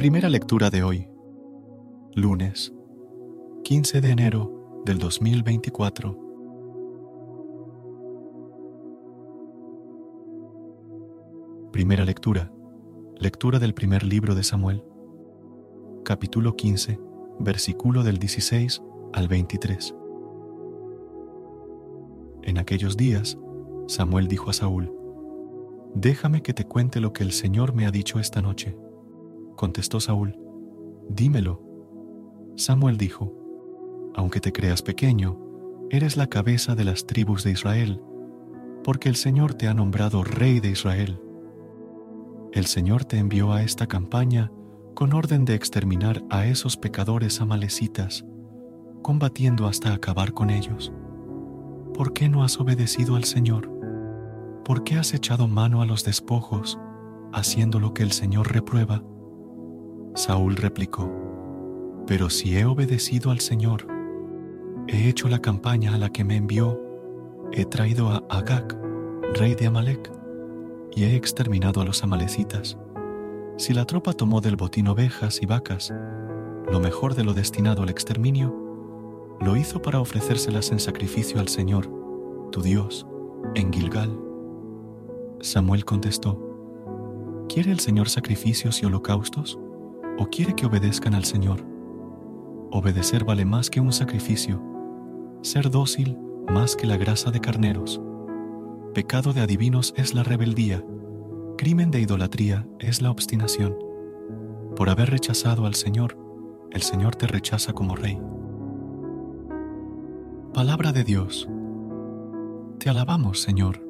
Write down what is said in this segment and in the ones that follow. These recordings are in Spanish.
Primera lectura de hoy, lunes 15 de enero del 2024. Primera lectura, lectura del primer libro de Samuel, capítulo 15, versículo del 16 al 23. En aquellos días, Samuel dijo a Saúl, Déjame que te cuente lo que el Señor me ha dicho esta noche. Contestó Saúl, Dímelo. Samuel dijo, Aunque te creas pequeño, eres la cabeza de las tribus de Israel, porque el Señor te ha nombrado rey de Israel. El Señor te envió a esta campaña con orden de exterminar a esos pecadores amalecitas, combatiendo hasta acabar con ellos. ¿Por qué no has obedecido al Señor? ¿Por qué has echado mano a los despojos, haciendo lo que el Señor reprueba? Saúl replicó, Pero si he obedecido al Señor, he hecho la campaña a la que me envió, he traído a Agag, rey de Amalek, y he exterminado a los amalecitas. Si la tropa tomó del botín ovejas y vacas, lo mejor de lo destinado al exterminio, lo hizo para ofrecérselas en sacrificio al Señor, tu Dios, en Gilgal. Samuel contestó, ¿Quiere el Señor sacrificios y holocaustos? O quiere que obedezcan al Señor. Obedecer vale más que un sacrificio, ser dócil más que la grasa de carneros. Pecado de adivinos es la rebeldía, crimen de idolatría es la obstinación. Por haber rechazado al Señor, el Señor te rechaza como rey. Palabra de Dios. Te alabamos, Señor.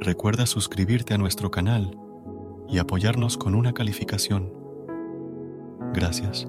Recuerda suscribirte a nuestro canal y apoyarnos con una calificación. Gracias.